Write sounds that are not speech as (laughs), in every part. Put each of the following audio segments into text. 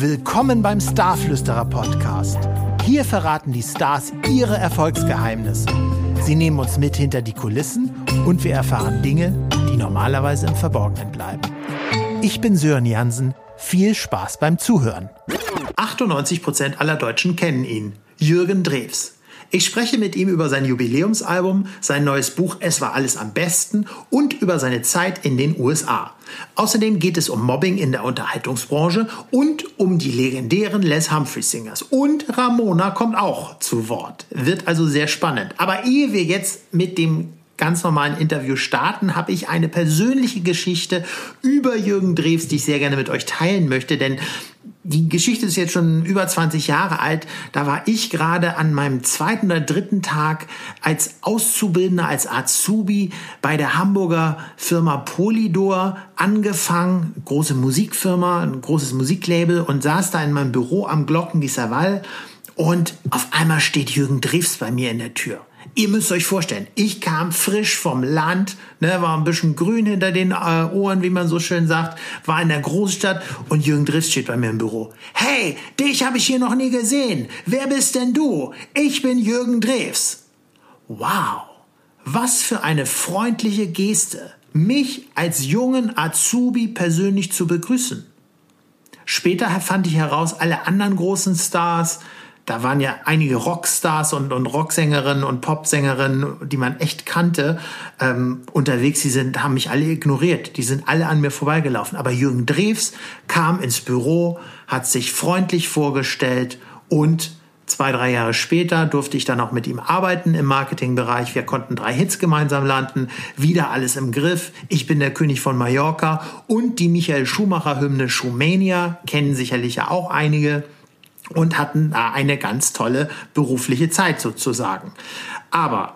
Willkommen beim Starflüsterer Podcast. Hier verraten die Stars ihre Erfolgsgeheimnisse. Sie nehmen uns mit hinter die Kulissen und wir erfahren Dinge, die normalerweise im Verborgenen bleiben. Ich bin Sören Jansen. Viel Spaß beim Zuhören. 98 Prozent aller Deutschen kennen ihn. Jürgen Drews. Ich spreche mit ihm über sein Jubiläumsalbum, sein neues Buch Es war alles am besten und über seine Zeit in den USA. Außerdem geht es um Mobbing in der Unterhaltungsbranche und um die legendären Les Humphrey Singers. Und Ramona kommt auch zu Wort. Wird also sehr spannend. Aber ehe wir jetzt mit dem ganz normalen Interview starten, habe ich eine persönliche Geschichte über Jürgen Drews, die ich sehr gerne mit euch teilen möchte, denn die Geschichte ist jetzt schon über 20 Jahre alt. Da war ich gerade an meinem zweiten oder dritten Tag als Auszubildender, als Azubi bei der Hamburger Firma Polydor angefangen. Große Musikfirma, ein großes Musiklabel und saß da in meinem Büro am Glockengießer Wall. Und auf einmal steht Jürgen Drews bei mir in der Tür. Ihr müsst euch vorstellen, ich kam frisch vom Land, ne, war ein bisschen grün hinter den äh, Ohren, wie man so schön sagt, war in der Großstadt und Jürgen Driss steht bei mir im Büro. Hey, dich habe ich hier noch nie gesehen. Wer bist denn du? Ich bin Jürgen Drews. Wow, was für eine freundliche Geste, mich als jungen Azubi persönlich zu begrüßen. Später fand ich heraus, alle anderen großen Stars, da waren ja einige Rockstars und, und Rocksängerinnen und Popsängerinnen, die man echt kannte, ähm, unterwegs. Die sind, haben mich alle ignoriert. Die sind alle an mir vorbeigelaufen. Aber Jürgen Drews kam ins Büro, hat sich freundlich vorgestellt und zwei, drei Jahre später durfte ich dann auch mit ihm arbeiten im Marketingbereich. Wir konnten drei Hits gemeinsam landen, wieder alles im Griff. Ich bin der König von Mallorca und die Michael Schumacher Hymne Schumania kennen sicherlich ja auch einige und hatten da eine ganz tolle berufliche Zeit sozusagen. Aber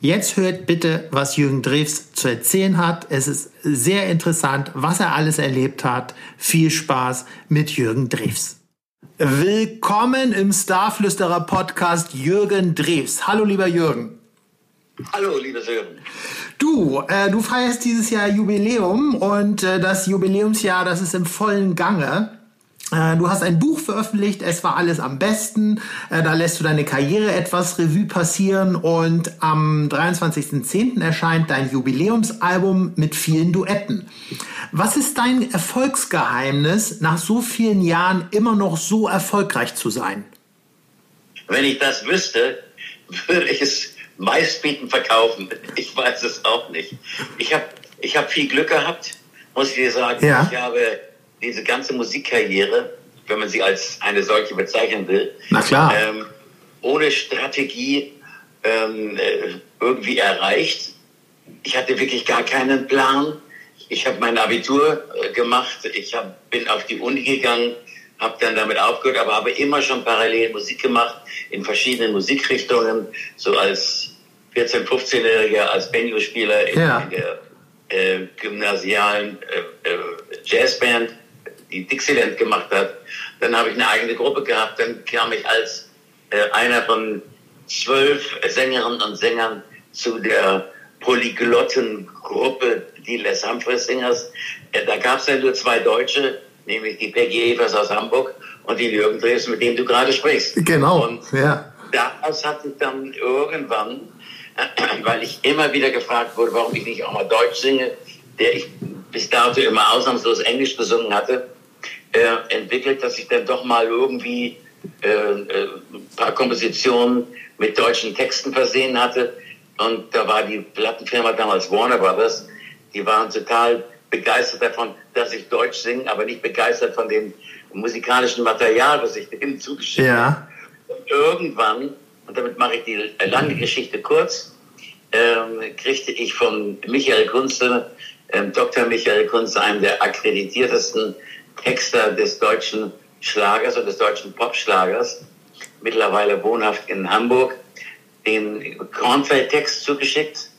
Jetzt hört bitte, was Jürgen Drews zu erzählen hat. Es ist sehr interessant, was er alles erlebt hat. Viel Spaß mit Jürgen Drews. Willkommen im Starflüsterer Podcast Jürgen Drews. Hallo, lieber Jürgen. Hallo, lieber Jürgen. Du, äh, du feierst dieses Jahr Jubiläum und äh, das Jubiläumsjahr, das ist im vollen Gange. Äh, du hast ein Buch veröffentlicht, es war alles am besten. Äh, da lässt du deine Karriere etwas Revue passieren und am 23.10. erscheint dein Jubiläumsalbum mit vielen Duetten. Was ist dein Erfolgsgeheimnis, nach so vielen Jahren immer noch so erfolgreich zu sein? Wenn ich das wüsste, würde ich es meistbieten verkaufen. Ich weiß es auch nicht. Ich habe ich hab viel Glück gehabt, muss ich dir sagen. Ja. Ich habe diese ganze Musikkarriere, wenn man sie als eine solche bezeichnen will, Na klar. Ähm, ohne Strategie ähm, äh, irgendwie erreicht. Ich hatte wirklich gar keinen Plan. Ich habe mein Abitur äh, gemacht, ich hab, bin auf die Uni gegangen, habe dann damit aufgehört, aber habe immer schon parallel Musik gemacht in verschiedenen Musikrichtungen, so als 14-, 15-Jähriger, als Banjo-Spieler in, ja. in, der äh, gymnasialen äh, äh Jazzband die Dixieland gemacht hat. Dann habe ich eine eigene Gruppe gehabt. Dann kam ich als äh, einer von zwölf Sängerinnen und Sängern zu der Polyglottengruppe, die Les Humphrey Singers. Äh, da gab es ja nur zwei Deutsche, nämlich die Peggy Evers aus Hamburg und die Jürgen Dreves, mit dem du gerade sprichst. Genau, und ja. Daraus hatte ich dann irgendwann, weil ich immer wieder gefragt wurde, warum ich nicht auch mal Deutsch singe, der ich bis dato immer ausnahmslos Englisch gesungen hatte, äh, entwickelt, dass ich dann doch mal irgendwie äh, äh, ein paar Kompositionen mit deutschen Texten versehen hatte. Und da war die Plattenfirma damals Warner Brothers, die waren total begeistert davon, dass ich Deutsch singe, aber nicht begeistert von dem musikalischen Material, was ich denen zugeschickt ja. habe. Und irgendwann, und damit mache ich die lange Geschichte kurz, ähm, kriegte ich von Michael Kunze, ähm, Dr. Michael Kunze, einem der akkreditiertesten Texter des deutschen Schlagers und des deutschen Popschlagers, mittlerweile wohnhaft in Hamburg, den Kornfeld-Text zugeschickt.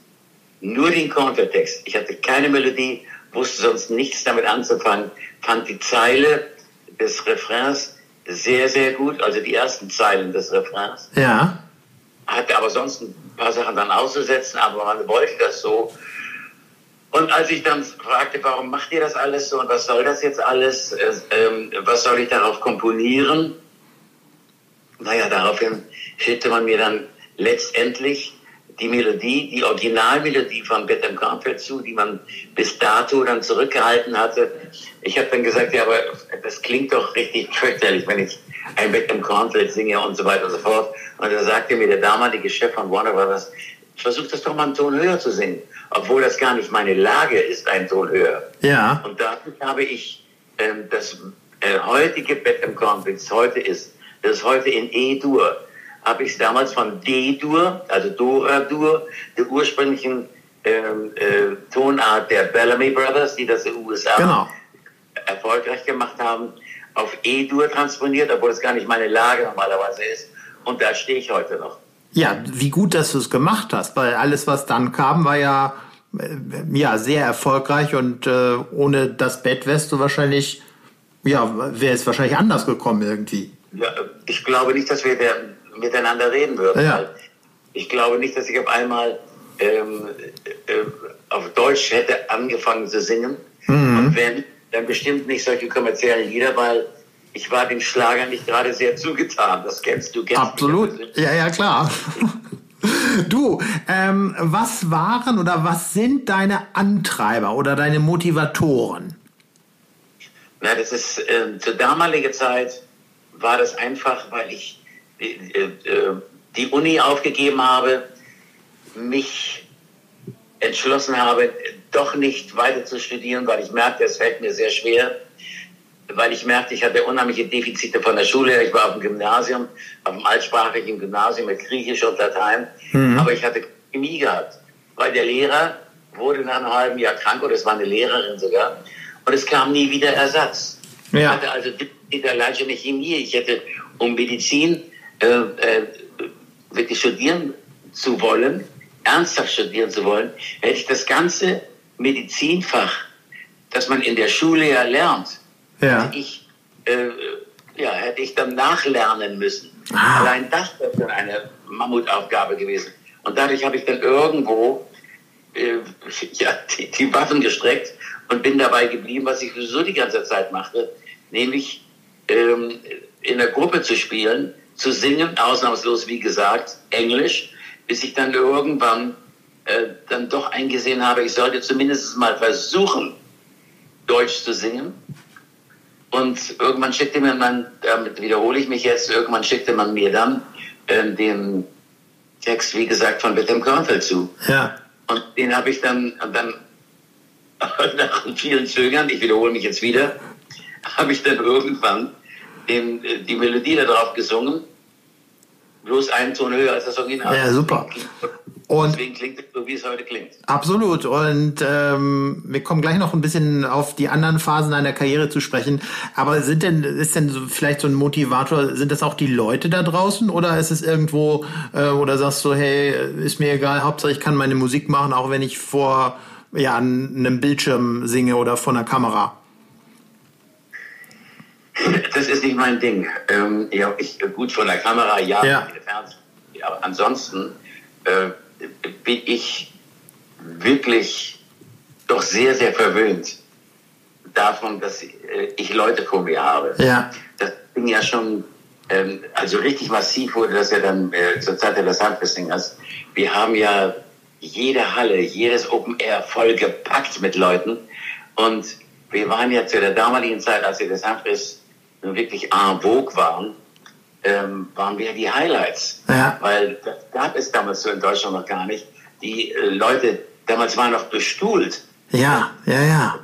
Nur den Kornfeld-Text. Ich hatte keine Melodie, wusste sonst nichts damit anzufangen, fand die Zeile des Refrains sehr, sehr gut, also die ersten Zeilen des Refrains. Ja. Hatte aber sonst ein paar Sachen dann auszusetzen, aber man wollte das so. Und als ich dann fragte, warum macht ihr das alles so und was soll das jetzt alles, äh, äh, was soll ich darauf komponieren? Naja, daraufhin schickte man mir dann letztendlich die Melodie, die Originalmelodie von Bethlehem Cornfield zu, die man bis dato dann zurückgehalten hatte. Ich habe dann gesagt, ja, aber das klingt doch richtig fürchterlich, wenn ich ein Bethlehem Cornfield singe und so weiter und so fort. Und da sagte mir der damalige Chef von Warner Brothers, versuch das doch mal einen Ton höher zu singen, obwohl das gar nicht meine Lage ist, einen Ton höher. Ja. Und da habe ich ähm, das äh, heutige Bethlehem Cornfield, das heute ist, das ist heute in E-Dur, habe ich es damals von D-Dur, also Dora-Dur, der ursprünglichen ähm, äh, Tonart der Bellamy Brothers, die das in den USA Genau. erfolgreich gemacht haben, auf E-Dur transponiert, obwohl es gar nicht meine Lage normalerweise ist. Und da stehe ich heute noch. Ja, wie gut, dass du es gemacht hast, weil alles, was dann kam, war ja, äh, ja sehr erfolgreich und äh, ohne das Bett wärst du wahrscheinlich, ja, wäre es wahrscheinlich anders gekommen irgendwie. Ja, ich glaube nicht, dass wir der, miteinander reden würden. Ja. weil Ich glaube nicht, dass ich auf einmal ähm, äh, auf Deutsch hätte angefangen zu singen. Und wenn, dann bestimmt nicht solche kommerziellen Lieder, weil ich war dem Schlager nicht gerade sehr zugetan. Das kennst du, kennst Absolut. mich. Ja, ja, klar. (laughs) Du, ähm, was waren oder was sind deine Antreiber oder deine Motivatoren? Na, das ist äh, zur damaligen Zeit war das einfach, weil ich äh, äh, die Uni aufgegeben habe, mich entschlossen habe, doch nicht weiter zu studieren, weil ich merkte, es fällt mir sehr schwer, weil ich merkte, ich hatte unheimliche Defizite von der Schule. her. Ich war auf dem Gymnasium, auf dem altsprachigen Gymnasium mit Griechisch und Latein, aber ich hatte Chemie gehabt, weil der Lehrer wurde nach einem halben Jahr krank, oder es war eine Lehrerin sogar, und es kam nie wieder Ersatz. Ich Ja. hatte also Defizite allein schon in Chemie. Ich hätte, um Medizin äh, äh, wirklich studieren zu wollen, ernsthaft studieren zu wollen, hätte ich das ganze Medizinfach, das man in der Schule ja lernt, Ja. hätte ich, äh, ja, hätte ich dann nachlernen müssen. Ah. Allein das wäre schon eine Mammutaufgabe gewesen. Und dadurch habe ich dann irgendwo äh, (laughs) ja, die, die Waffen gestreckt und bin dabei geblieben, was ich sowieso die ganze Zeit machte, nämlich ähm, in der Gruppe zu spielen, zu singen, ausnahmslos wie gesagt, Englisch, bis ich dann irgendwann äh, dann doch eingesehen habe, ich sollte zumindest mal versuchen, Deutsch zu singen. Und irgendwann schickte mir man, damit wiederhole ich mich jetzt, irgendwann schickte man mir dann äh, den Text, wie gesagt, von Bethlehem Kornfeld zu. Ja. Und den habe ich dann, dann (laughs) nach vielen Zögern, ich wiederhole mich jetzt wieder, (laughs) habe ich dann irgendwann den, äh, die Melodie da drauf gesungen. Bloß einen Ton höher als das Original. Ja, super. Und- Deswegen klingt es so, wie es heute klingt. Absolut. Und ähm, wir kommen gleich noch ein bisschen auf die anderen Phasen deiner Karriere zu sprechen. Aber sind denn, ist denn so vielleicht so ein Motivator, sind das auch die Leute da draußen oder ist es irgendwo, äh, oder sagst du, hey, ist mir egal, Hauptsache ich kann meine Musik machen, auch wenn ich vor ja, einem Bildschirm singe oder vor einer Kamera? Das ist nicht mein Ding. Ähm, ja, ich, gut von der Kamera, ja, Ja. aber ansonsten äh, bin ich wirklich doch sehr, sehr verwöhnt davon, dass äh, ich Leute vor mir habe. Ja. Das ging ja schon, ähm, also richtig massiv wurde das ja dann äh, zur Zeit Angeles Singers. Wir haben ja jede Halle, jedes Open Air voll gepackt mit Leuten. Und wir waren ja zu der damaligen Zeit, als Los Angeles nun wirklich en vogue waren, ähm, waren wir die Highlights. Ja. Weil das gab es damals so in Deutschland noch gar nicht. Die äh, Leute damals waren noch bestuhlt. Ja, ja, ja.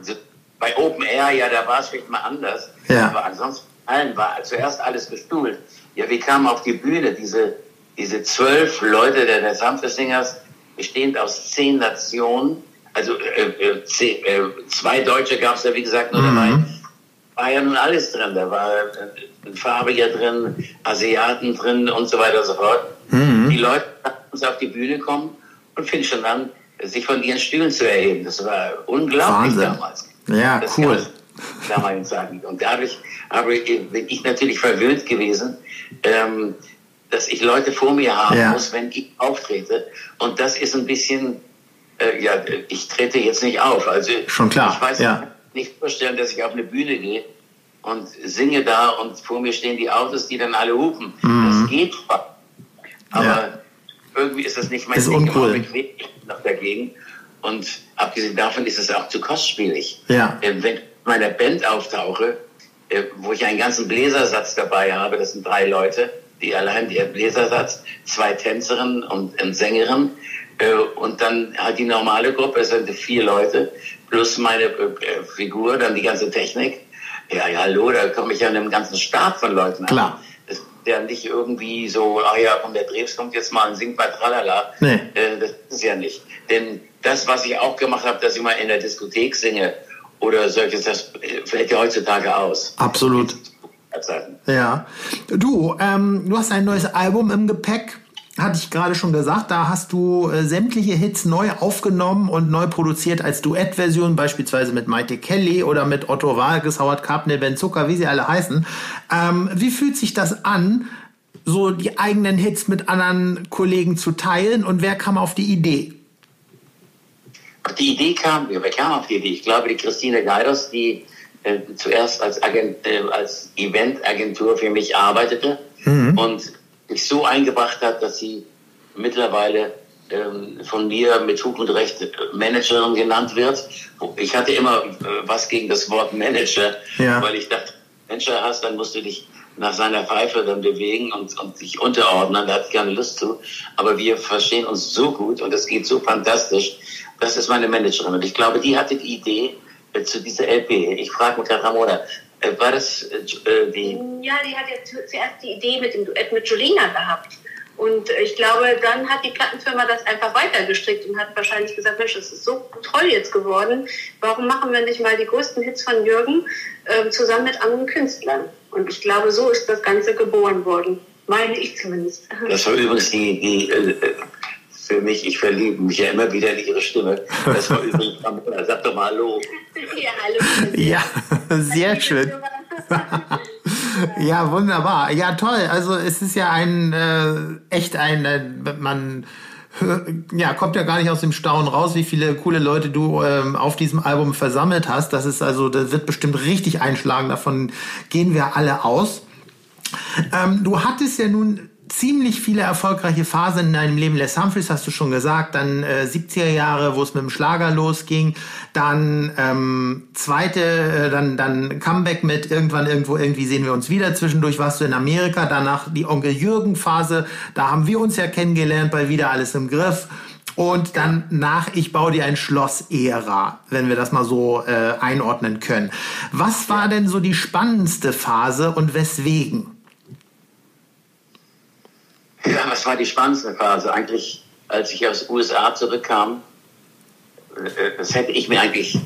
Bei Open Air, ja, da war es vielleicht mal anders. Ja. Aber ansonsten allen war zuerst alles bestuhlt. Ja, wir kamen auf die Bühne, diese, diese zwölf Leute der, der Singers, bestehend aus zehn Nationen, also äh, äh, zehn, äh, zwei Deutsche gab es ja, wie gesagt, nur dabei. War ja nun alles drin. Da war äh, ein Farbiger drin, Asiaten drin und so weiter und so fort. Die Leute uns auf die Bühne kommen und fingen schon an, sich von ihren Stühlen zu erheben. Das war unglaublich Wahnsinn. damals. Ja, Das cool. damaligen Zeiten. Und dadurch aber bin ich natürlich verwöhnt gewesen, ähm, dass ich Leute vor mir haben Ja. muss, wenn ich auftrete. Und das ist ein bisschen äh, ja, ich trete jetzt nicht auf. Also Schon klar. Ich weiß ja. Nicht vorstellen, dass ich auf eine Bühne gehe und singe da und vor mir stehen die Autos, die dann alle hupen. Mhm. Das geht. Aber ja. irgendwie ist das nicht mein ist Ding. Uncool. Ich noch dagegen. Und abgesehen davon ist es auch zu kostspielig. Ja. Wenn ich meiner Band auftauche, äh, wo ich einen ganzen Bläsersatz dabei habe, das sind drei Leute, die allein der Bläsersatz, zwei Tänzerinnen und Sängerin äh, und dann halt die normale Gruppe, es sind vier Leute, plus meine äh, Figur, dann die ganze Technik. Ja, ja, hallo, da komme ich ja in einem ganzen Stab von Leuten an. Klar. Das, der nicht irgendwie so, ah ja, komm, der Drebs kommt jetzt mal und singt mal tralala. Nee. das ist ja nicht. Denn das, was ich auch gemacht habe, dass ich mal in der Diskothek singe oder solches, das fällt ja heutzutage aus. Absolut. Ja. Du, ähm, du hast ein neues Album im Gepäck. Hatte ich gerade schon gesagt, da hast du äh, sämtliche Hits neu aufgenommen und neu produziert als Duettversion, beispielsweise mit Maite Kelly oder mit Otto Walkes, Howard Carpenter, Ben Zucker, wie sie alle heißen. Ähm, wie fühlt sich das an, so die eigenen Hits mit anderen Kollegen zu teilen und wer kam auf die Idee? Die Idee kam, wer kam auf die Idee? Ich glaube, die Christine Geiders, die äh, zuerst als, Agent, äh, als Eventagentur für mich arbeitete mhm. und sich so eingebracht hat, dass sie mittlerweile ähm, von mir mit Fug und Recht äh, Managerin genannt wird. Ich hatte immer äh, was gegen das Wort Manager, ja. weil ich dachte, Manager hast, dann musst du dich nach seiner Pfeife dann bewegen und, und sich unterordnen. Da hatte ich keine Lust zu. Aber wir verstehen uns so gut und es geht so fantastisch. Das ist meine Managerin. Und ich glaube, die hatte die Idee äh, zu dieser LP. Ich frage mich gerade, Ramona, war das äh, die? Ja, die hat ja zuerst die Idee mit dem Duett mit Julina gehabt. Und ich glaube, dann hat die Plattenfirma das einfach weitergestrickt und hat wahrscheinlich gesagt, Mensch, das ist so toll jetzt geworden. Warum machen wir nicht mal die größten Hits von Jürgen äh, zusammen mit anderen Künstlern? Und ich glaube, so ist das Ganze geboren worden. Meine ich zumindest. Das war übrigens die, die äh, für mich, ich verliebe mich ja immer wieder in ihre Stimme. Das war übrigens sag doch mal Hallo. (laughs) Ja, hallo. Ja, sehr schön. (laughs) ja, wunderbar. Ja, toll. Also es ist ja ein äh, echt ein, äh, man ja, kommt ja gar nicht aus dem Staunen raus, wie viele coole Leute du ähm, auf diesem Album versammelt hast. Das ist also, das wird bestimmt richtig einschlagen. Davon gehen wir alle aus. Ähm, du hattest ja nun ziemlich viele erfolgreiche Phasen in deinem Leben. Les Humphreys hast du schon gesagt, dann äh, 70er Jahre, wo es mit dem Schlager losging, dann ähm, zweite, äh, dann dann Comeback mit irgendwann irgendwo irgendwie sehen wir uns wieder. Zwischendurch warst du in Amerika, danach die Onkel Jürgen Phase, da haben wir uns ja kennengelernt bei wieder alles im Griff. Und dann nach Ich baue dir ein Schloss-Ära, wenn wir das mal so äh, einordnen können. Was war denn so die spannendste Phase und weswegen? Ja, was war die spannendste Phase? Eigentlich, als ich aus den USA zurückkam, äh, das hätte ich mir eigentlich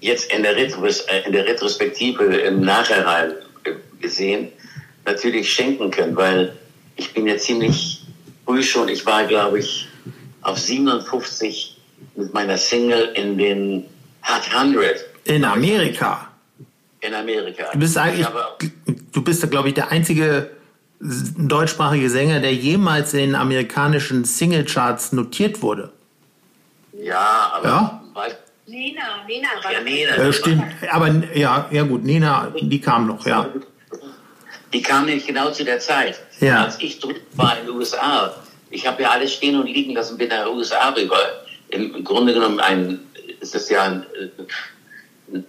jetzt in der, Retros äh, in der Retrospektive im Nachhinein äh, gesehen, natürlich schenken können, weil ich bin ja ziemlich früh schon, ich war glaube ich auf 57 mit meiner Single in den Hot 100. In Amerika? In Amerika. Du bist eigentlich, du bist glaube ich der einzige deutschsprachige Sänger, der jemals in den amerikanischen Singlecharts notiert wurde. Ja, aber. Ja? Nena, Nena war ja, Nena. Äh, stimmt, aber ja, ja gut, Nena, die kam noch, ja. Die kam nämlich genau zu der Zeit, ja. als ich drüben war in den USA. Ich habe ja alles stehen und liegen lassen, bin nach den USA rüber. Im, Grunde genommen ein, ist das ja ein, ein,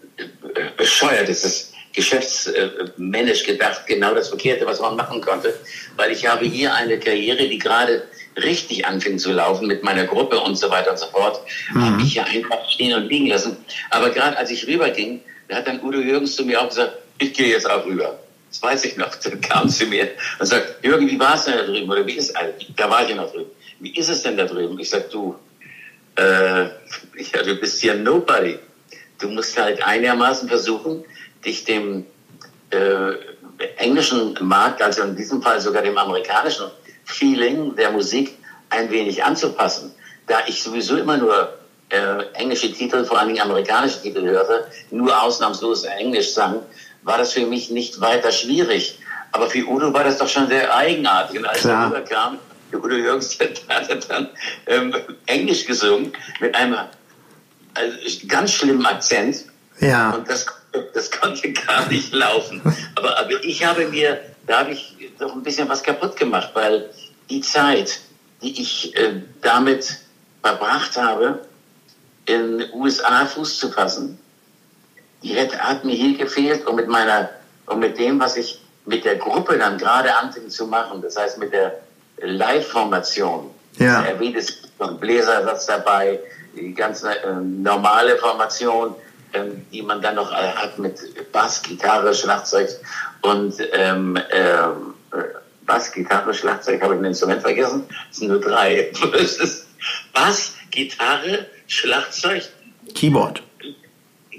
ein bescheuertes geschäftsmännisch gedacht, genau das Verkehrte, was man machen konnte, weil ich habe hier eine Karriere, die gerade richtig anfing zu laufen mit meiner Gruppe und so weiter und so fort, mhm. habe ich hier einfach stehen und liegen lassen. Aber gerade als ich rüberging, da hat dann Udo Jürgens zu mir auch gesagt, ich gehe jetzt auch rüber. Das weiß ich noch. Dann kam zu mir und sagt, Jürgen, wie war es denn da drüben? Oder wie ist es? Da war ich ja noch drüben. Wie ist es denn da drüben? Ich sag, du, äh, (laughs) ja, du bist hier nobody. Du musst halt einigermaßen versuchen, dich dem äh, englischen Markt, also in diesem Fall sogar dem amerikanischen Feeling der Musik ein wenig anzupassen. Da ich sowieso immer nur äh, englische Titel, vor allen Dingen amerikanische Titel hörte, nur ausnahmslos Englisch sang, war das für mich nicht weiter schwierig. Aber für Udo war das doch schon sehr eigenartig. Und als Klar. er rüberkam, Udo Jürgens hat dann ähm, Englisch gesungen mit einem also, ganz schlimmen Akzent. Ja. Und das, das konnte gar nicht laufen. Aber, aber ich habe mir, da habe ich doch ein bisschen was kaputt gemacht, weil die Zeit, die ich äh, damit verbracht habe, in den USA Fuß zu fassen, die hätte, hat mir hier gefehlt und mit meiner, und mit dem, was ich mit der Gruppe dann gerade anfing zu machen, das heißt mit der Live-Formation, Ja. erwähnt ist ein Bläsersatz dabei, die ganze äh, normale Formation, ähm, die man dann noch äh, hat mit Bass, Gitarre, Schlagzeug und ähm, äh, Bass, Gitarre, Schlagzeug, habe ich ein Instrument vergessen? Es sind nur drei. (laughs) Bass, Gitarre, Schlagzeug, Keyboard.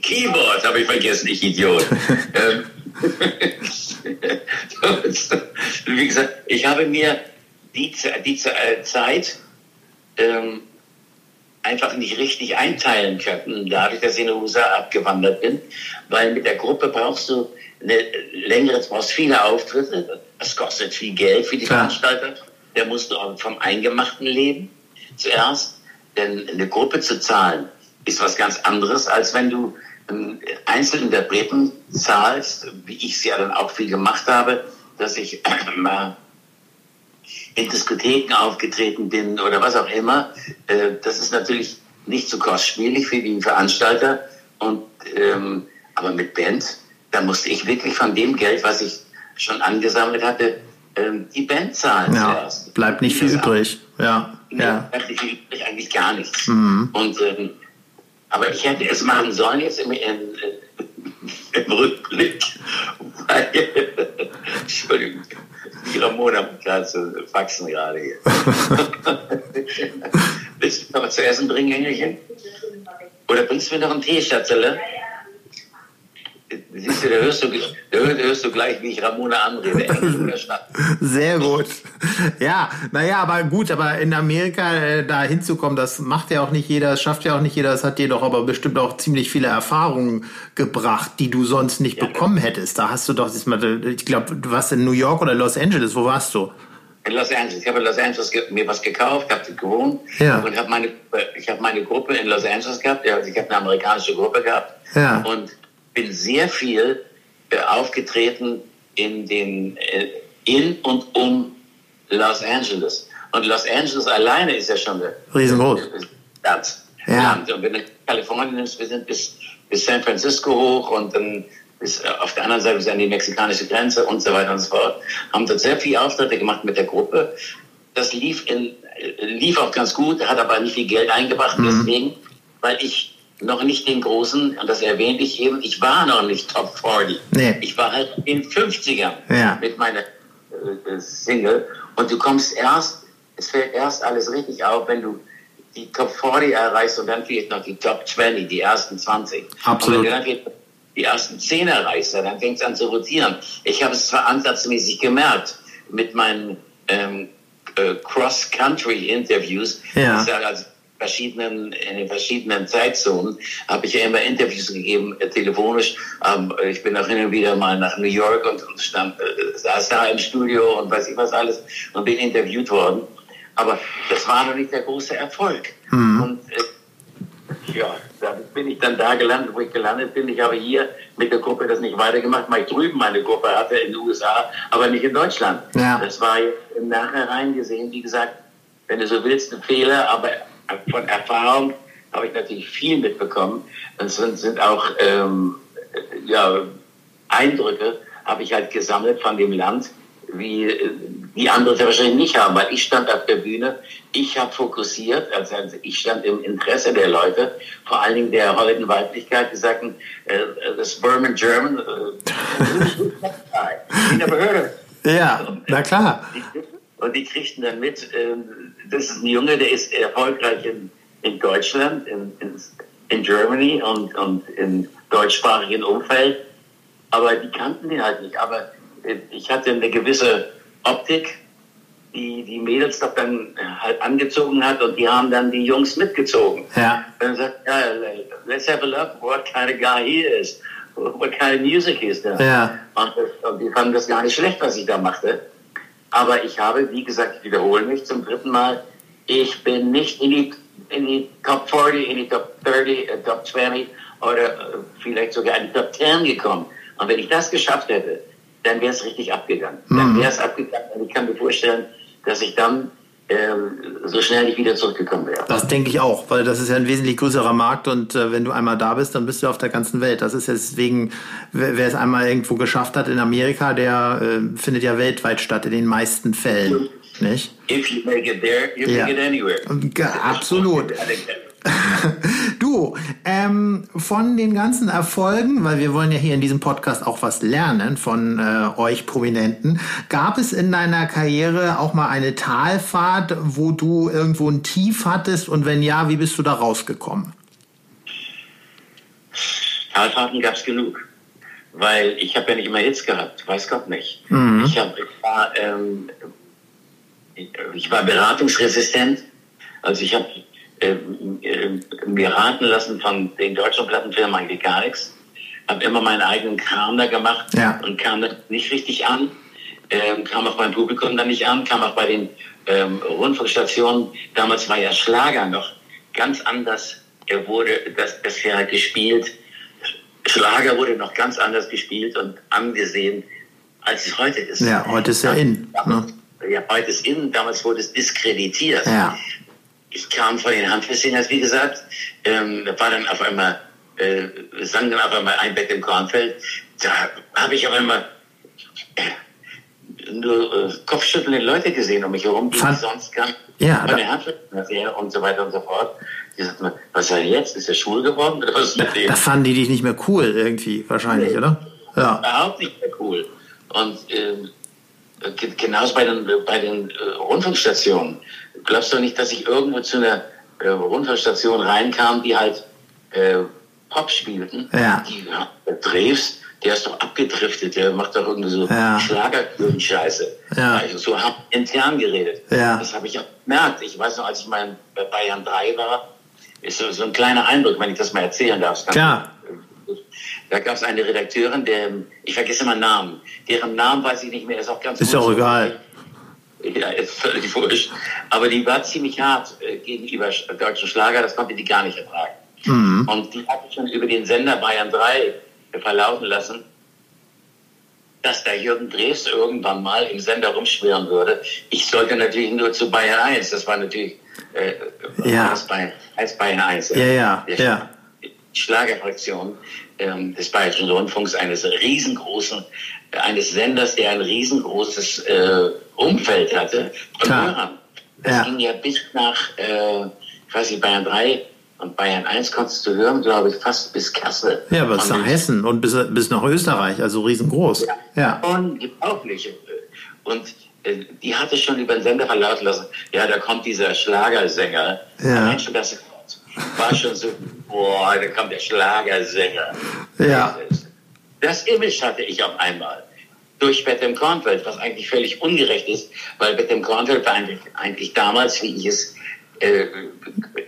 Keyboard habe ich vergessen, ich Idiot. (laughs) Ähm, (laughs) Wie gesagt, ich habe mir die, die äh, Zeit ähm, einfach nicht richtig einteilen können, dadurch, dass ich in den USA abgewandert bin, weil mit der Gruppe brauchst du eine längere, du brauchst viele Auftritte, das kostet viel Geld für die Klar. Veranstalter, der musst du auch vom Eingemachten leben zuerst, denn eine Gruppe zu zahlen ist was ganz anderes, als wenn du Einzelinterpreten zahlst, wie ich es ja dann auch viel gemacht habe, dass ich (clears throat) mal in Diskotheken aufgetreten bin oder was auch immer. Äh, das ist natürlich nicht so kostspielig für den Veranstalter. Und, ähm, aber mit Band, da musste ich wirklich von dem Geld, was ich schon angesammelt hatte, ähm, die Band zahlen Ja. zuerst. Bleibt nicht viel übrig. Ja. Nee, Ja. bleibt nicht viel übrig, eigentlich gar nichts. Mhm. Und, ähm, aber ich hätte es machen sollen jetzt im, im, im Rückblick, weil, Entschuldigung, die Ramona hat gerade so Faxen gerade hier. (laughs) Willst du noch was zu essen bringen, Engelchen? Oder bringst du mir noch einen Tee, Schatzele? Siehst du, da hörst du, da hörst, du gleich, wie ich Ramona anrede. (laughs) Sehr gut. Ja, naja, aber gut, aber in Amerika äh, da hinzukommen, das macht ja auch nicht jeder, das schafft ja auch nicht jeder, das hat dir doch aber bestimmt auch ziemlich viele Erfahrungen gebracht, die du sonst nicht bekommen hättest. Da hast du doch, ich glaube, du warst in New York oder Los Angeles, wo warst du? In Los Angeles. Ich habe in Los Angeles ge- mir was gekauft, habe gewohnt Ja. und habe meine, ich habe meine Gruppe in Los Angeles gehabt. Ja, ich habe eine amerikanische Gruppe gehabt Ja. und bin sehr viel äh, aufgetreten in den äh, in und um Los Angeles. Und Los Angeles alleine ist ja schon eine Riesengroß. Stadt. Ja. Und wenn du Kalifornien nimmst, wir sind bis, bis San Francisco hoch und dann bis äh, auf der anderen Seite bis an die mexikanische Grenze und so weiter und so fort. Haben dort sehr viele Auftritte gemacht mit der Gruppe. Das lief, in, äh, lief auch ganz gut, hat aber nicht viel Geld eingebracht, deswegen, weil ich noch nicht den großen, und das erwähnte ich eben, ich war noch nicht Top 40. Nee. Ich war halt in den 50ern Ja. mit meiner äh, äh, Single. Und du kommst erst, es fällt erst alles richtig auf, wenn du die Top 40 erreichst und dann vielleicht noch die Top 20, die ersten 20. Absolut. Und wenn du dann die ersten 10 erreichst, dann fängt es an zu rotieren. Ich habe es zwar ansatzmäßig gemerkt mit meinen ähm, äh, Cross-Country-Interviews. Ja. Also verschiedenen, in den verschiedenen Zeitzonen habe ich ja immer Interviews gegeben, äh, telefonisch. Ähm, ich bin auch hin und wieder mal nach New York und, und stand, äh, saß da im Studio und weiß ich was alles und bin interviewt worden. Aber das war noch nicht der große Erfolg. Und äh, ja, da bin ich dann da gelandet, wo ich gelandet bin. Ich habe hier mit der Gruppe das nicht weitergemacht, weil ich drüben meine Gruppe hatte in den USA, aber nicht in Deutschland. Ja. Das war im Nachhinein gesehen, wie gesagt, wenn du so willst, ein Fehler, aber von Erfahrung habe ich natürlich viel mitbekommen. Das sind, sind auch ähm, ja, Eindrücke, habe ich halt gesammelt von dem Land, wie die andere wahrscheinlich nicht haben, weil ich stand auf der Bühne, ich habe fokussiert, also ich stand im Interesse der Leute, vor allen Dingen der heutigen Weiblichkeit, die sagten, äh, das Burman German, äh, you never heard of it. Ja, na klar. Und die kriegten dann mit, ähm, das ist ein Junge, der ist erfolgreich in, in Deutschland, in, in, in Germany und, und im deutschsprachigen Umfeld. Aber die kannten den halt nicht. Aber äh, ich hatte eine gewisse Optik, die die Mädels doch dann halt angezogen hat und die haben dann die Jungs mitgezogen. Ja. Und dann sagt, ja, let's have a look what kind of guy he is. What kind of music he is there. Ja. Und, und die fanden das gar nicht schlecht, was ich da machte. Aber ich habe, wie gesagt, ich wiederhole mich zum dritten Mal, ich bin nicht in die, in die Top 40, in die Top 30, äh, Top 20 oder äh, vielleicht sogar in die Top 10 gekommen. Und wenn ich das geschafft hätte, dann wäre es richtig abgegangen. Mhm. Dann wäre es abgegangen und ich kann mir vorstellen, dass ich dann ähm, so schnell nicht wieder zurückgekommen wäre. Das denke ich auch, weil das ist ja ein wesentlich größerer Markt und äh, wenn du einmal da bist, dann bist du auf der ganzen Welt. Das ist deswegen, wer es einmal irgendwo geschafft hat in Amerika, der äh, findet ja weltweit statt in den meisten Fällen. Nicht? If you make it there, you ja. make it anywhere. Absolut. (laughs) du, ähm, von den ganzen Erfolgen, weil wir wollen ja hier in diesem Podcast auch was lernen von äh, euch Prominenten, gab es in deiner Karriere auch mal eine Talfahrt, wo du irgendwo ein Tief hattest und wenn ja, wie bist du da rausgekommen? Talfahrten gab es genug, weil ich habe ja nicht immer Hits gehabt, weiß Gott nicht. Mhm. Ich, hab, ich, war, ähm, ich war beratungsresistent, also ich habe äh, mir raten lassen von den deutschen Plattenfirmen eigentlich gar nichts. Habe immer meinen eigenen Kram da gemacht ja. und kam da nicht richtig an. Ähm, kam auch beim Publikum dann nicht an, kam auch bei den ähm, Rundfunkstationen. Damals war ja Schlager noch ganz anders. Er wurde, das, das ja gespielt. Schlager wurde noch ganz anders gespielt und angesehen, als es heute ist. Ja, heute ist ja in. Ne? Ja, heute ist in. Damals wurde es diskreditiert. Ja ich kam von den Handfestingers, wie gesagt, ähm, war dann auf einmal, äh, sang dann auf einmal ein Bett im Kornfeld. Da habe ich auf einmal äh, nur äh, kopfschüttelnde Leute gesehen um mich herum, die Fand, sonst gar ja, von den Handfestingers her und so weiter und so fort. Die sagten, was soll jetzt? Ist er schwul geworden? Oder was mit dem? Das fanden die dich nicht mehr cool irgendwie, wahrscheinlich, nee, oder? Ja. Überhaupt nicht mehr cool. Und ähm, genauso bei den, bei den äh, Rundfunkstationen glaubst du nicht, dass ich irgendwo zu einer äh, Rundfunkstation reinkam, die halt äh, Pop spielten? Ja. Die, ja, der Drews, der ist doch abgedriftet, der macht doch irgendwie so ja. Schlagerküchen-Scheiße. Ja. Also so haben intern geredet. Ja. Das habe ich auch gemerkt. Ich weiß noch, als ich mal bei Bayern 3 war, ist so, so ein kleiner Eindruck, wenn ich das mal erzählen darf. Klar. Da gab es eine Redakteurin, der, ich vergesse mal Namen, deren Namen weiß ich nicht mehr, ist auch ganz Ist auch egal ja, ist völlig wurscht. Aber die war ziemlich hart äh, gegenüber deutschen Schlager, das konnte die gar nicht ertragen. Mhm. Und die hatte schon über den Sender Bayern 3 verlauten lassen, dass der Jürgen Drees irgendwann mal im Sender rumschwirren würde. Ich sollte natürlich nur zu Bayern 1, das war natürlich äh, ja. als, Bayern, als Bayern 1. Ja, ja, ja. Schlagerfraktion ähm, des Bayerischen Rundfunks, eines riesengroßen, äh, eines Senders, der ein riesengroßes äh, Umfeld hatte von Hörern. Das ja. ging ja bis nach, äh, weiß nicht, Bayern 3 und Bayern 1 konntest du hören, glaube ich, fast bis Kassel. Ja, bis nach Hessen und bis, bis nach Österreich, also riesengroß. Ja, ja. unglaublich. Und äh, die hatte schon über den Sender verlauten lassen, ja, da kommt dieser Schlagersänger. Ja. Schon das war schon so, boah, da kommt der Schlagersänger. Ja. Das Image hatte ich auf einmal durch Bettem Kornfeld, was eigentlich völlig ungerecht ist, weil Bettem Kornfeld war eigentlich, eigentlich damals, wie ich es äh,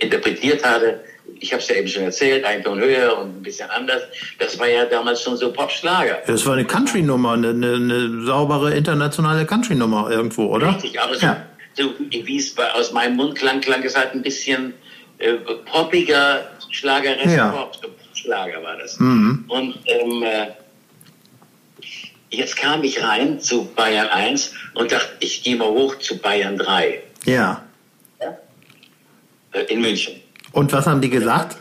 interpretiert hatte, ich habe es ja eben schon erzählt, ein Ton höher und ein bisschen anders. Das war ja damals schon so Popschlager. Das war eine Country-Nummer, eine, eine, saubere internationale Country-Nummer irgendwo, oder? Richtig, aber so, ja. so wie es aus meinem Mund klang, klang es halt ein bisschen äh, poppiger Schlager, ja. Pop, Schlager war das. Mhm. Und ähm, äh, Jetzt kam ich rein zu Bayern 1 und dachte, ich gehe mal hoch zu Bayern 3. Ja. ja? Äh, in München. Und was haben die gesagt?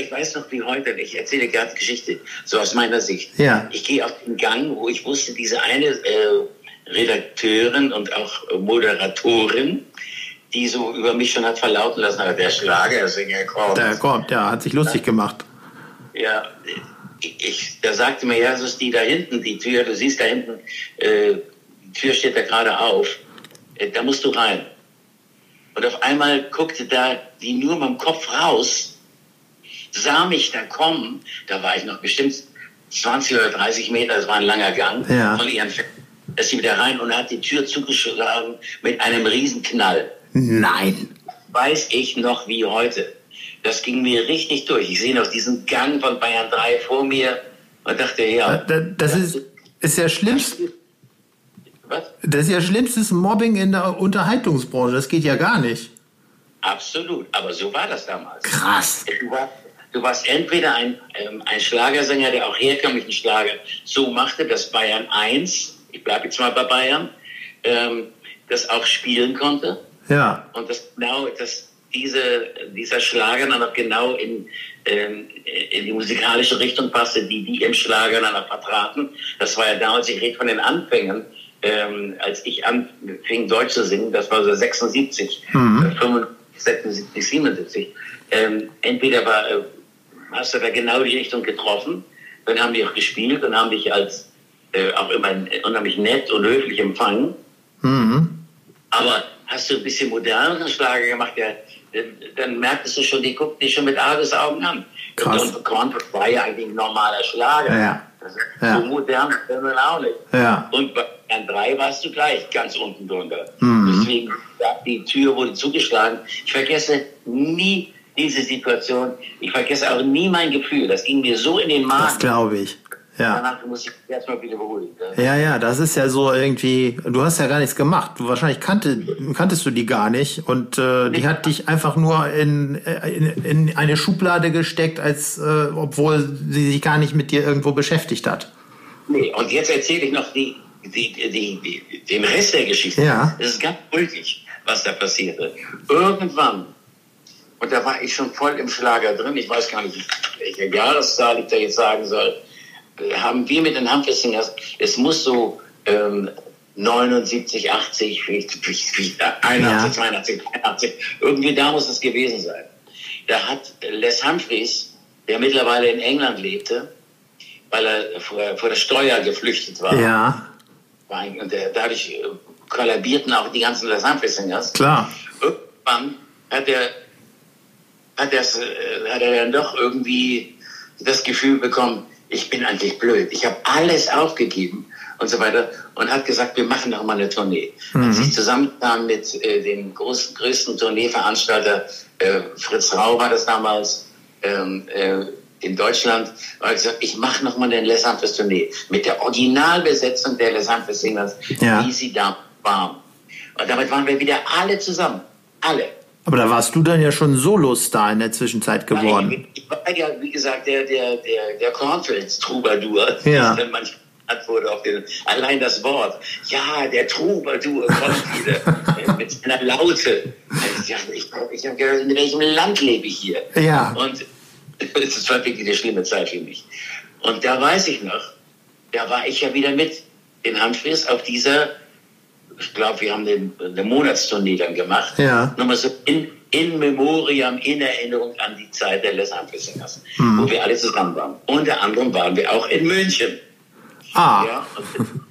Ich weiß noch wie heute, ich erzähle gerade Geschichte, so aus meiner Sicht. Ja. Ich gehe auf den Gang, wo ich wusste, diese eine äh, Redakteurin und auch Moderatorin, die so über mich schon hat verlauten lassen, der Schlagersänger kommt. Der kommt, ja, hat sich lustig gemacht. Ja, ich, da sagte mir, ja, das ist die da hinten, die Tür, du siehst da hinten, äh, die Tür steht da gerade auf, äh, da musst du rein. Und auf einmal guckte da die nur mit dem Kopf raus, sah mich da kommen, da war ich noch bestimmt 20 oder 30 Meter, das war ein langer Gang ja. von ihren ist sie wieder rein und hat die Tür zugeschlagen mit einem Riesenknall. Nein. Weiß ich noch wie heute. Das ging mir richtig durch. Ich sehe noch diesen Gang von Bayern 3 vor mir und dachte, ja. Das, das ist, ist ja schlimm. Was? Das ist ja schlimmstes Mobbing in der Unterhaltungsbranche. Das geht ja gar nicht. Absolut. Aber so war das damals. Krass. Du warst, du warst entweder ein, ähm, ein Schlagersänger, der auch herkömmlichen Schlager so machte, dass Bayern 1, ich bleibe jetzt mal bei Bayern, ähm, das auch spielen konnte. Ja. Und das genau, dass diese, dieser Schlager dann auch genau in, ähm, in die musikalische Richtung passte, die die im Schlager dann auch vertraten. Das war ja damals, ich rede von den Anfängen, ähm, als ich anfing Deutsch zu singen, das war so 76, mhm. 75, 77, ähm, entweder war, äh, hast du da genau die Richtung getroffen, dann haben die auch gespielt und haben dich als äh, auch immer unheimlich nett und höflich empfangen. Mhm. Aber hast du ein bisschen moderneren Schlager gemacht, der, dann merktest du schon, die guckt dich schon mit Argusaugen an. Krass. Und Korn war ja eigentlich ein normaler Schlager. Ja. ja. So modern ist man auch nicht. Ja. Und bei Herrn 3 warst du gleich ganz unten drunter. Mhm. Deswegen, die Tür wurde zugeschlagen. Ich vergesse nie diese Situation. Ich vergesse auch nie mein Gefühl. Das ging mir so in den Magen. Das glaube ich. Ja. Danach muss ich erstmal wieder beruhigen. Ja, ja, das ist ja so irgendwie, du hast ja gar nichts gemacht. Du, wahrscheinlich kannte, kanntest du die gar nicht und äh, die hat dich einfach nur in, in, in eine Schublade gesteckt, als äh, obwohl sie sich gar nicht mit dir irgendwo beschäftigt hat. Nee, und jetzt erzähle ich noch die, die, die, die, den Rest der Geschichte. Ja. Das ist ganz ulkig, was da passierte. Irgendwann, und da war ich schon voll im Schlager drin, ich weiß gar nicht, welche Jahreszahl ich da jetzt sagen soll, haben wir mit den Humphrey Singers, es muss so ähm, 79, 80, vielleicht, vielleicht 81, ja. 82, 83, irgendwie da muss es gewesen sein. Da hat Les Humphreys, der mittlerweile in England lebte, weil er vor, vor der Steuer geflüchtet war. Ja. War und der, dadurch äh, kollabierten auch die ganzen Les Humphreys Singers. Klar. Irgendwann hat er, hat, das, äh, hat er dann doch irgendwie das Gefühl bekommen, ich bin eigentlich blöd. Ich habe alles aufgegeben und so weiter und hat gesagt, wir machen noch mal eine Tournee. Mhm. Hat sich zusammengetan mit äh, dem großen, größten Tourneeveranstalter, äh, Fritz Rau war das damals, ähm, äh, in Deutschland, und hat gesagt, ich mache noch mal den Les Anfers Tournee mit der Originalbesetzung der Les Anfers Singers, ja. wie sie da waren. Und damit waren wir wieder alle zusammen. Alle. Aber da warst du dann ja schon Solo-Star in der Zwischenzeit geworden. Nein, ich war ja, wie gesagt, der, der, der, der Cornfields-Troubadour, ja. manchmal wurde auf den, allein das Wort. Ja, der Troubadour kommt wieder (laughs) mit seiner Laute. Ich, ich, ich habe gedacht, in welchem Land lebe ich hier? Ja. Und das war wirklich eine schlimme Zeit für mich. Und da weiß ich noch, da war ich ja wieder mit in Humphreys auf dieser ich glaube, wir haben eine, eine Monatstournee dann gemacht. Ja. Nochmal so in, in Memoriam, in Erinnerung an die Zeit der Les Amphissingers, mhm. wo wir alle zusammen waren. Unter anderem waren wir auch in München. Ah. Ja,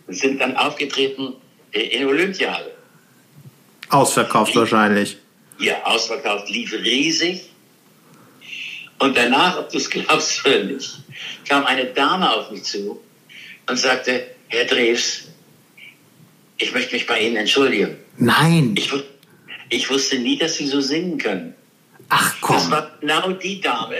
und sind dann aufgetreten in Olympiahalle. Ausverkauft lief, wahrscheinlich. Ja, ausverkauft, lief riesig. Und danach, ob du es (laughs) glaubst oder nicht, kam eine Dame auf mich zu und sagte, Herr Drews, ich möchte mich bei Ihnen entschuldigen. Nein. Ich, ich wusste nie, dass Sie so singen können. Ach komm. Das war genau die Dame,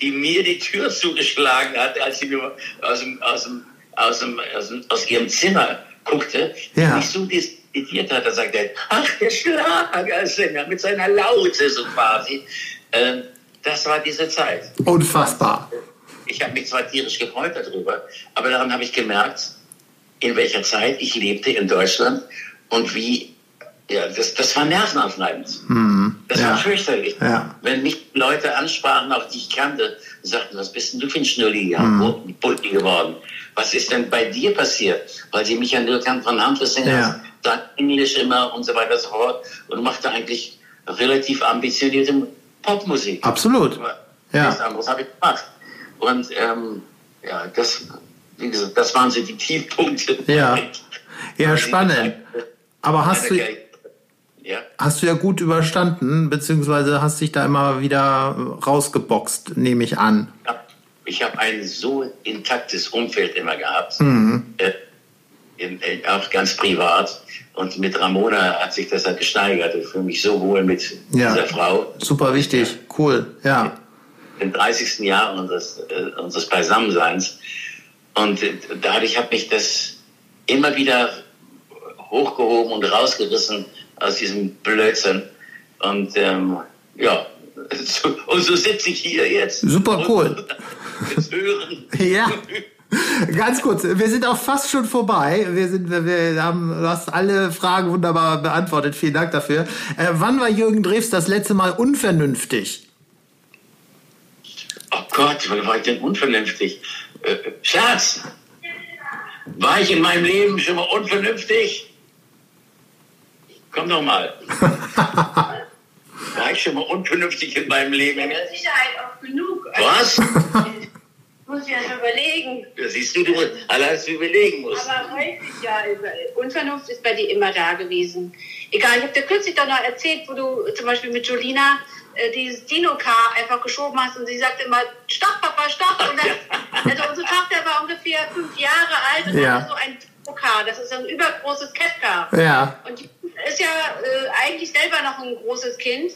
die mir die Tür zugeschlagen hat, als sie mir aus, dem, aus, dem, aus, dem, aus, dem, aus ihrem Zimmer guckte, ja. die mich so diskreditiert hat. Da sagte er, ach, der Schlagersänger mit seiner Laute so quasi. Ähm, das war diese Zeit. Unfassbar. Ich habe mich zwar tierisch gefreut darüber, aber daran habe ich gemerkt, in welcher Zeit ich lebte in Deutschland und wie, ja, das, das war nervenaufreibend. Mhm. Das ja. war fürchterlich. Ja. Wenn mich Leute ansprachen, auch die ich kannte, sagten, was bist denn du für ein Schnulli mhm. geworden? Was ist denn bei dir passiert? Weil sie mich ja nur kannten von Handelssänger, ja. dann Englisch immer und so weiter und so fort und machte eigentlich relativ ambitionierte Popmusik. Absolut. Ja. Nichts anderes habe ich gemacht. Und ähm, ja, das wie gesagt, das waren so die Tiefpunkte. Ja, (laughs) ja spannend. Aber hast du, ja. hast du ja gut überstanden, beziehungsweise hast dich da immer wieder rausgeboxt, nehme ich an. Ich habe ein so intaktes Umfeld immer gehabt, mhm. äh, in, in, auch ganz privat. Und mit Ramona hat sich das halt gesteigert. Ich fühle mich so wohl mit ja. dieser Frau. Super wichtig, cool, ja. Im 30. Jahr unseres, äh, unseres Beisammenseins und dadurch hat mich das immer wieder hochgehoben und rausgerissen aus diesem Blödsinn. Und ähm, ja, und so sitze ich hier jetzt. Super cool. (laughs) Jetzt hören. Ja. Ganz kurz, wir sind auch fast schon vorbei. Wir, sind, wir haben, du hast alle Fragen wunderbar beantwortet. Vielen Dank dafür. Äh, wann war Jürgen Drews das letzte Mal unvernünftig? Oh Gott, wann war ich denn unvernünftig? Äh, Schatz, war ich in meinem Leben schon mal unvernünftig? Komm doch mal. (laughs) war ich schon mal unvernünftig in meinem Leben? Ja, mit Sicherheit auch genug. Was? Muss ich ja überlegen. Ja, siehst du, du allein zu überlegen musst. Aber häufig, ja, Unvernunft ist bei dir immer da gewesen. Egal, ich habe dir kürzlich doch noch erzählt, wo du zum Beispiel mit Jolina äh, dieses Dino-Car einfach geschoben hast und sie sagte immer, stopp, Papa, stopp. Und dann, (laughs) also unsere Tochter war ungefähr fünf Alt und Ja. ein Dino-Car, das ist ein übergroßes Catcar. Ja. Und die ist ja äh, eigentlich selber noch ein großes Kind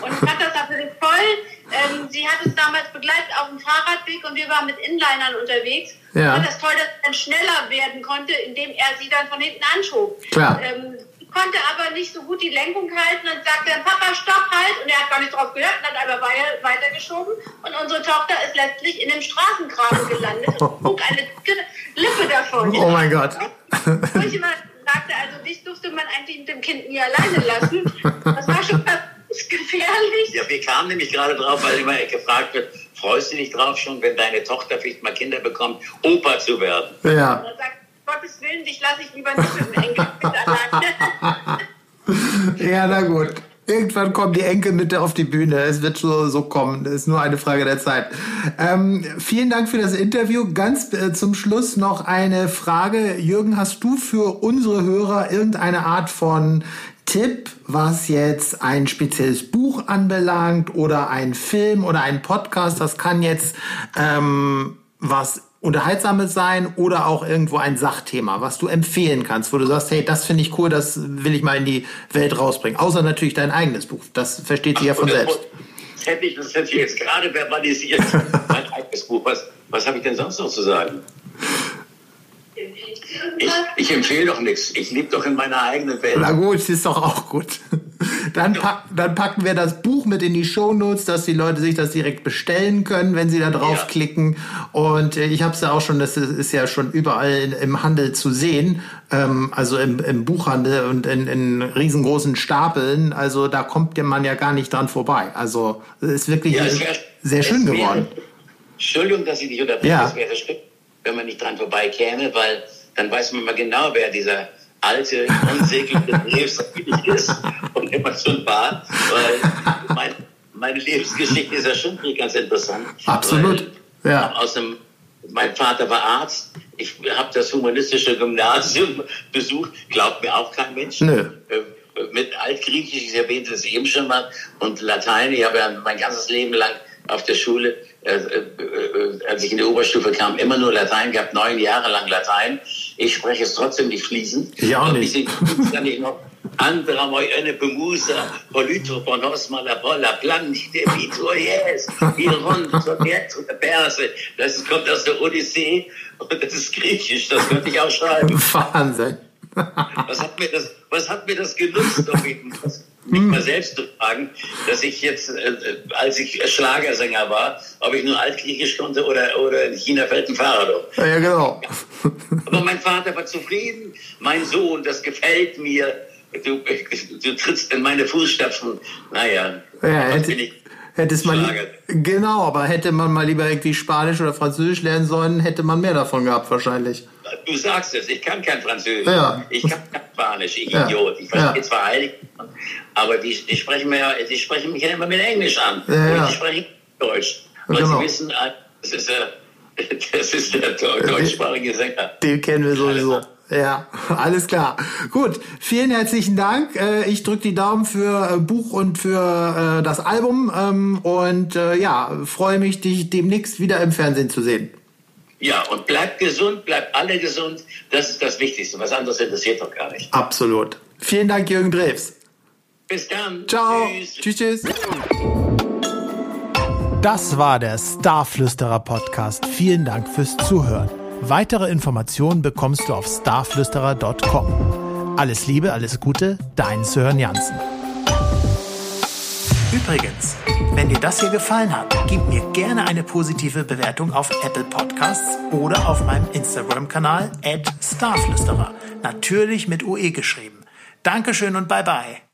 und fand das natürlich toll. Ähm, sie hat uns damals begleitet auf dem Fahrradweg und wir waren mit Inlinern unterwegs. Ja. Und das toll, dass er dann schneller werden konnte, indem er sie dann von hinten anschob. Klar. Ähm, konnte aber nicht so gut die Lenkung halten und sagte dann, Papa, stopp halt. Und er hat gar nicht drauf gehört und hat aber wei- weitergeschoben. Und unsere Tochter ist letztlich in dem Straßengraben gelandet und (laughs) trug eine dicke Lippe davon. Oh mein Gott. Wo ich immer sagte, also dich durfte man eigentlich mit dem Kind nie alleine lassen. Das war schon fast gefährlich. Ja, wir kamen nämlich gerade drauf, weil immer gefragt wird, freust du dich drauf schon, wenn deine Tochter vielleicht mal Kinder bekommt, Opa zu werden? Ja. Gottes Willen, dich lasse ich lieber nicht mit dem alleine. (laughs) Ja, na gut. Irgendwann kommen die Enkel mit auf die Bühne. Es wird so, so kommen. Das ist nur eine Frage der Zeit. Ähm, vielen Dank für das Interview. Ganz äh, zum Schluss noch eine Frage. Jürgen, hast du für unsere Hörer irgendeine Art von Tipp, was jetzt ein spezielles Buch anbelangt oder ein Film oder ein Podcast? Das kann jetzt ähm, was Unterhaltsames sein oder auch irgendwo ein Sachthema, was du empfehlen kannst, wo du sagst, hey, das finde ich cool, das will ich mal in die Welt rausbringen. Außer natürlich dein eigenes Buch. Das versteht sich ja von selbst. Das hätte ich, das hätte ich jetzt gerade verbalisiert. (laughs) mein eigenes Buch. Was, was habe ich denn sonst noch zu sagen? Ich, ich empfehle doch nichts. Ich lebe doch in meiner eigenen Welt. Na gut, ist doch auch gut. Dann, pack, dann packen wir das Buch mit in die Shownotes, dass die Leute sich das direkt bestellen können, wenn sie da draufklicken. Und äh, ich habe es ja auch schon, das ist, ja schon überall im Handel zu sehen, ähm, also im, im Buchhandel und in, in riesengroßen Stapeln. Also da kommt ja man ja gar nicht dran vorbei. Also es ist wirklich Ja, es wär- sehr schön wäre- geworden. Entschuldigung, dass ich dich unterbreche. Ja. Wenn man nicht dran vorbeikäme, weil dann weiß man mal genau, wer dieser alte, unsägliche (laughs) eigentlich ist und immer schon war. Weil mein, meine Lebensgeschichte ist ja schon ganz interessant. Absolut, ja. Aus dem, mein Vater war Arzt. Ich habe das humanistische Gymnasium (laughs) besucht. Glaubt mir auch kein Mensch. Nö. Äh, mit Altgriechisch, ich erwähnte es eben schon mal, und Latein. Ich habe ja mein ganzes Leben lang auf der Schule, äh, äh, äh, als ich in die Oberstufe kam, immer nur Latein gehabt, neun Jahre lang Latein. Ich spreche es trotzdem nicht fließend. Ich auch Und nicht. Ich kann ich noch Andra moi eine Bemusa, politro ponos malapola, planch de vitor yes, iron soviet perse. Das kommt aus der Odyssee und das ist griechisch, das könnte ich auch schreiben. (laughs) Wahnsinn. Was hat mir das, was hat mir das genutzt, um mich, mich mal selbst zu fragen, dass ich jetzt, äh, als ich Schlagersänger war, ob ich nur Altgriechisch konnte oder, oder in China fällt ein Fahrrad um. Ja, genau. Aber mein Vater war zufrieden. Mein Sohn, das gefällt mir. Du, (laughs) du trittst in meine Fußstapfen. Naja, Ja, hätte, bin ich? Hätte es mal genau, aber hätte man mal lieber irgendwie Spanisch oder Französisch lernen sollen, hätte man mehr davon gehabt wahrscheinlich. Du sagst es, ich kann kein Französisch. Ja. Ich kann kein Spanisch, ich Ja. Idiot. Ich verstehe Ja. zwar heilig, aber die, die, sprechen mir, ja- die sprechen mich ja immer mit Englisch an. Ja. Und die sprechen Deutsch. Weil Genau. sie wissen, ah, das ist, der, (laughs) das ist der deutschsprachige Sänger. Den kennen wir sowieso. Ja, (laughs) alles klar. Gut, vielen herzlichen Dank. Äh, Ich drücke die Daumen für äh, Buch und für äh, das Album ähm, und ja, freue mich, dich demnächst wieder im Fernsehen zu sehen. Ja, und bleibt gesund, bleibt alle gesund. Das ist das Wichtigste. Was anderes interessiert doch gar nicht. Absolut. Vielen Dank, Jürgen Drews. Bis dann. Ciao. Tschüss. Tschüss, tschüss. Das war der Starflüsterer Podcast. Vielen Dank fürs Zuhören. Weitere Informationen bekommst du auf starflüsterer.com. Alles Liebe, alles Gute, dein Sören Jansen. Übrigens, wenn dir das hier gefallen hat, gib mir gerne eine positive Bewertung auf Apple Podcasts oder auf meinem Instagram-Kanal Starflüsterer. Natürlich mit UE geschrieben. Dankeschön und bye bye.